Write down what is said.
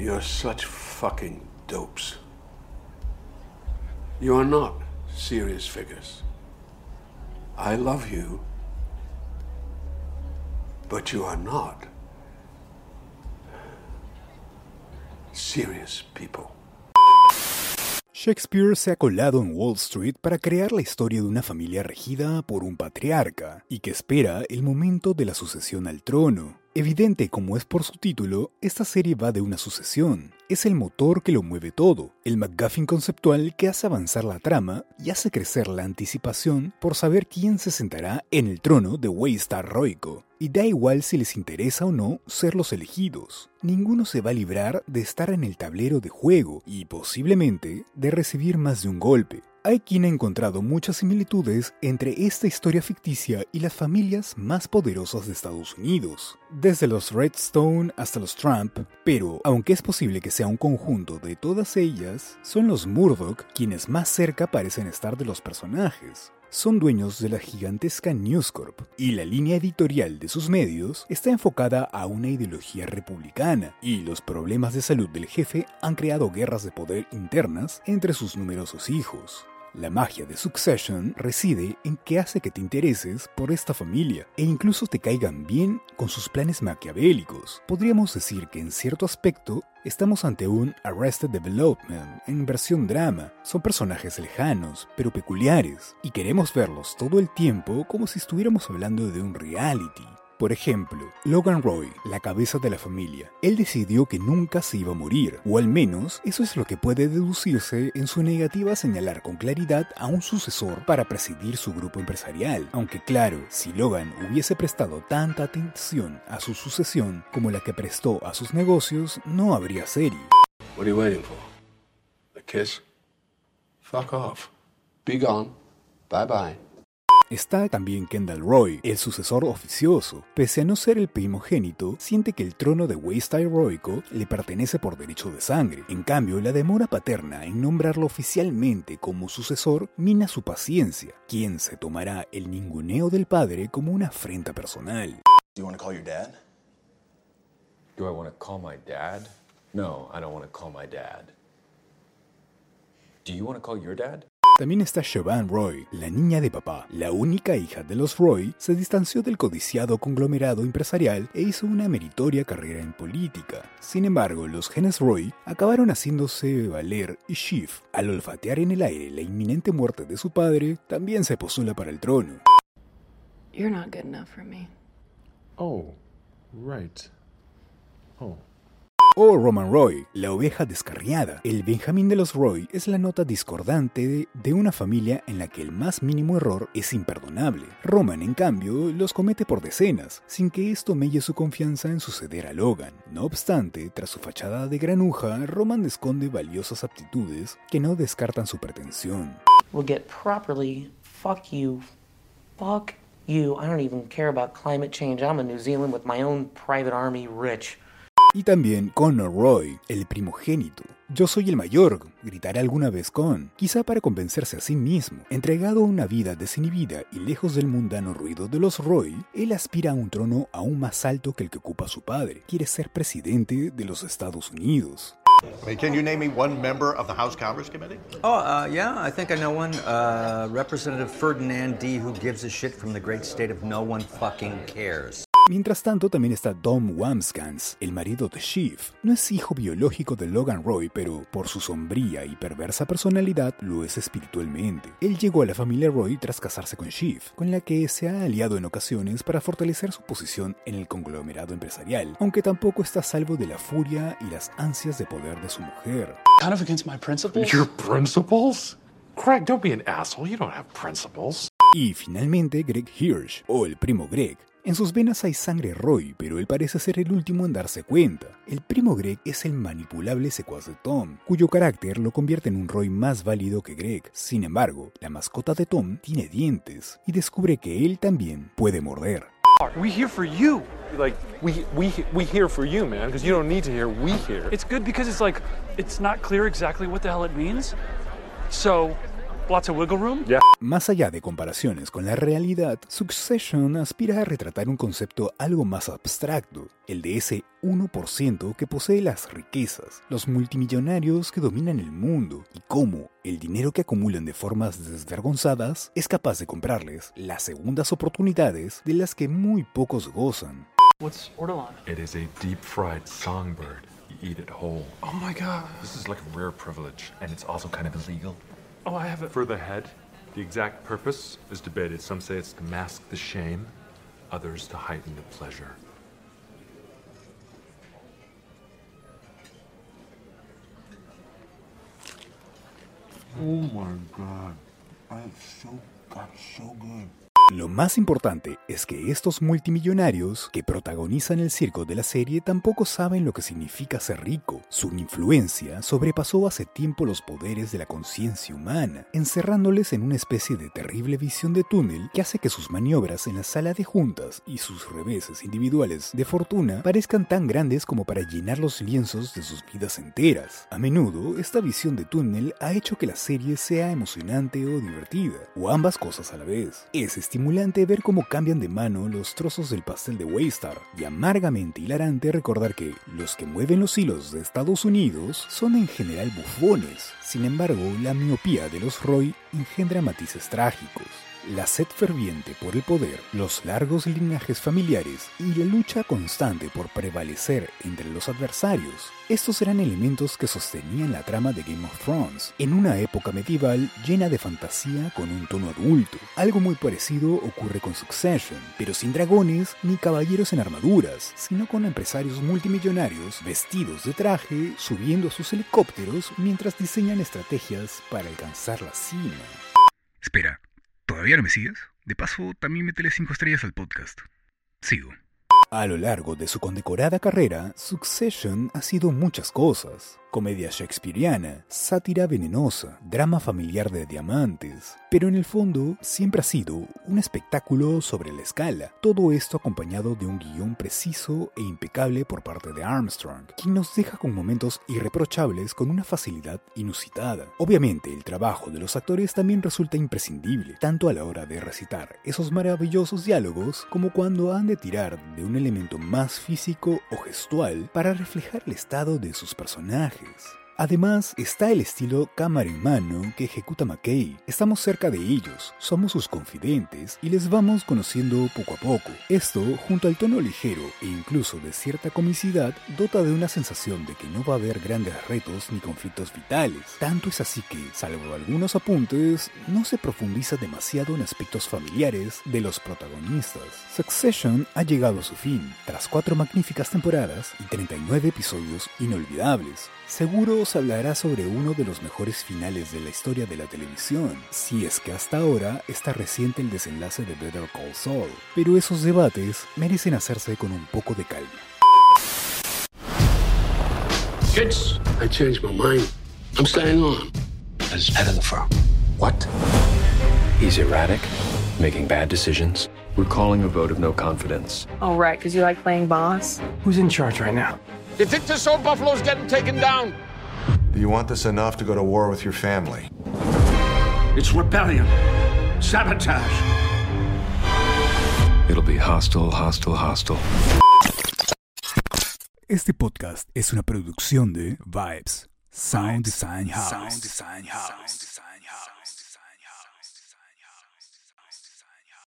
You're such fucking dopes. You are not serious figures. I love you, but you are not serious people. Shakespeare se ha colado en Wall Street para crear la historia de una familia regida por un patriarca y que espera el momento de la sucesión al trono. Evidente como es por su título, esta serie va de una sucesión. Es el motor que lo mueve todo, el McGuffin conceptual que hace avanzar la trama y hace crecer la anticipación por saber quién se sentará en el trono de Waystar Roico. Y da igual si les interesa o no ser los elegidos. Ninguno se va a librar de estar en el tablero de juego y posiblemente de recibir más de un golpe. Hay quien ha encontrado muchas similitudes entre esta historia ficticia y las familias más poderosas de Estados Unidos, desde los Redstone hasta los Trump, pero aunque es posible que sea un conjunto de todas ellas, son los Murdoch quienes más cerca parecen estar de los personajes son dueños de la gigantesca News Corp y la línea editorial de sus medios está enfocada a una ideología republicana y los problemas de salud del jefe han creado guerras de poder internas entre sus numerosos hijos. La magia de Succession reside en que hace que te intereses por esta familia e incluso te caigan bien con sus planes maquiavélicos. Podríamos decir que en cierto aspecto estamos ante un Arrested Development en versión drama. Son personajes lejanos, pero peculiares, y queremos verlos todo el tiempo como si estuviéramos hablando de un reality. Por ejemplo, Logan Roy, la cabeza de la familia, él decidió que nunca se iba a morir, o al menos eso es lo que puede deducirse en su negativa a señalar con claridad a un sucesor para presidir su grupo empresarial. Aunque claro, si Logan hubiese prestado tanta atención a su sucesión como la que prestó a sus negocios, no habría serie. What are you waiting for? A kiss? Fuck off. Be gone. Bye bye. Está también Kendall Roy, el sucesor oficioso. Pese a no ser el primogénito, siente que el trono de Waystar Roico le pertenece por derecho de sangre. En cambio, la demora paterna en nombrarlo oficialmente como sucesor mina su paciencia, quien se tomará el ninguneo del padre como una afrenta personal. Do you want to call your dad? Do I want to call my dad? No, I don't want to call my dad. Do you want to call your dad? También está Siobhan Roy, la niña de papá. La única hija de los Roy se distanció del codiciado conglomerado empresarial e hizo una meritoria carrera en política. Sin embargo, los genes Roy acabaron haciéndose valer y Shiv, al olfatear en el aire la inminente muerte de su padre, también se postula para el trono. You're not good enough for me. Oh, right. Oh. O Roman Roy, la oveja descarriada. El Benjamín de los Roy es la nota discordante de, una familia en la que el más mínimo error es imperdonable. Roman, en cambio, los comete por decenas, sin que esto melle su confianza en suceder a Logan. No obstante, tras su fachada de granuja, Roman esconde valiosas aptitudes que no descartan su pretensión. Will get properly fuck you. Fuck you. I don't even care about climate change. I'm in New Zealand with my own private army rich. Y también Connor Roy, el primogénito. Yo soy el mayor, gritará alguna vez con, quizá para convencerse a sí mismo. Entregado a una vida desinhibida y lejos del mundano ruido de los Roy, él aspira a un trono aún más alto que el que ocupa su padre. Quiere ser presidente de los Estados Unidos. Can you name me one member of the House Congress Committee? Oh, uh, yeah, I think I know one. Uh, Representative Ferdinand D. Who gives a shit from the great state of no one fucking cares. Mientras tanto, también está Dom Wamskans, el marido de Shiv. No es hijo biológico de Logan Roy, pero por su sombría y perversa personalidad lo es espiritualmente. Él llegó a la familia Roy tras casarse con Shiv, con la que se ha aliado en ocasiones para fortalecer su posición en el conglomerado empresarial, aunque tampoco está a salvo de la furia y las ansias de poder de su mujer. Kind of against my principles? Your principles? Craig, don't be an asshole. You don't have principles. Y finalmente Greg Hirsch, o el primo Greg, en sus venas hay sangre Roy, pero él parece ser el último en darse cuenta. El primo Greg es el manipulable secuaz de Tom, cuyo carácter lo convierte en un Roy más válido que Greg. Sin embargo, la mascota de Tom tiene dientes y descubre que él también puede morder. We here for you. Like we we we here for you, man, because you don't need to hear we here. It's good because it's like it's not clear exactly what the hell it means. So Lots of wiggle room? Yeah. Más allá de comparaciones con la realidad, Succession aspira a retratar un concepto algo más abstracto, el de ese 1% que posee las riquezas, los multimillonarios que dominan el mundo y cómo el dinero que acumulan de formas desvergonzadas es capaz de comprarles las segundas oportunidades de las que muy pocos gozan. What's ortolan? It is a deep fried songbird. You eat it whole. Oh my god. This is like a rare privilege, and it's also kind of illegal. Oh, I have it. For the head, the exact purpose is debated. Some say it's to mask the shame, others to heighten the pleasure. Oh my god. I have so got so good. Lo más importante es que estos multimillonarios que protagonizan el circo de la serie tampoco saben lo que significa ser rico. Su influencia sobrepasó hace tiempo los poderes de la conciencia humana, encerrándoles en una especie de terrible visión de túnel que hace que sus maniobras en la sala de juntas y sus reveses individuales de fortuna parezcan tan grandes como para llenar los lienzos de sus vidas enteras. A menudo, esta visión de túnel ha hecho que la serie sea emocionante o divertida, o ambas cosas a la vez. Es ver cómo cambian de mano los trozos del pastel de Waystar y amargamente hilarante recordar que los que mueven los hilos de Estados Unidos son en general bufones. Sin embargo, la miopía de los Roy engendra matices trágicos. La sed ferviente por el poder, los largos linajes familiares y la lucha constante por prevalecer entre los adversarios. Estos eran elementos que sostenían la trama de Game of Thrones, en una época medieval llena de fantasía con un tono adulto. Algo muy parecido ocurre con Succession, pero sin dragones ni caballeros en armaduras, sino con empresarios multimillonarios vestidos de traje, subiendo a sus helicópteros mientras diseñan estrategias para alcanzar la cima. Espera, ¿todavía no me sigues? De paso, también métele 5 estrellas al podcast. Sigo. A lo largo de su condecorada carrera, Succession ha sido muchas cosas. Comedia shakespeariana, sátira venenosa, drama familiar de diamantes, pero en el fondo siempre ha sido un espectáculo sobre la escala. Todo esto acompañado de un guion preciso e impecable por parte de Armstrong, quien nos deja con momentos irreprochables con una facilidad inusitada. Obviamente el trabajo de los actores también resulta imprescindible, tanto a la hora de recitar esos maravillosos diálogos como cuando han de tirar de un elemento más físico o gestual para reflejar el estado de sus personajes. Vikings. Además, está el estilo cámara en mano que ejecuta McKay. Estamos cerca de ellos, somos sus confidentes y les vamos conociendo poco a poco. Esto, junto al tono ligero e incluso de cierta comicidad, dota de una sensación de que no va a haber grandes retos ni conflictos vitales. Tanto es así que, salvo algunos apuntes, no se profundiza demasiado en aspectos familiares de los protagonistas. Succession ha llegado a su fin, tras cuatro magníficas temporadas y 39 episodios inolvidables. Seguro os hablará sobre uno de los mejores finales de la historia de la televisión, si es que hasta ahora está reciente el desenlace de Better Call Saul, pero esos debates merecen hacerse con un poco de calma. Kids, I changed my mind. I'm staying on as head of the firm. What? He's erratic, making bad decisions. We're calling a vote of no confidence. Oh, right, because you like playing boss? Who's in charge right now? Think this old buffalo's getting taken down? Do you want this enough to go to war with your family? It's rebellion. Sabotage. It'll be hostile, hostile, hostile. Este podcast es una producción de Vibes Sound Design House.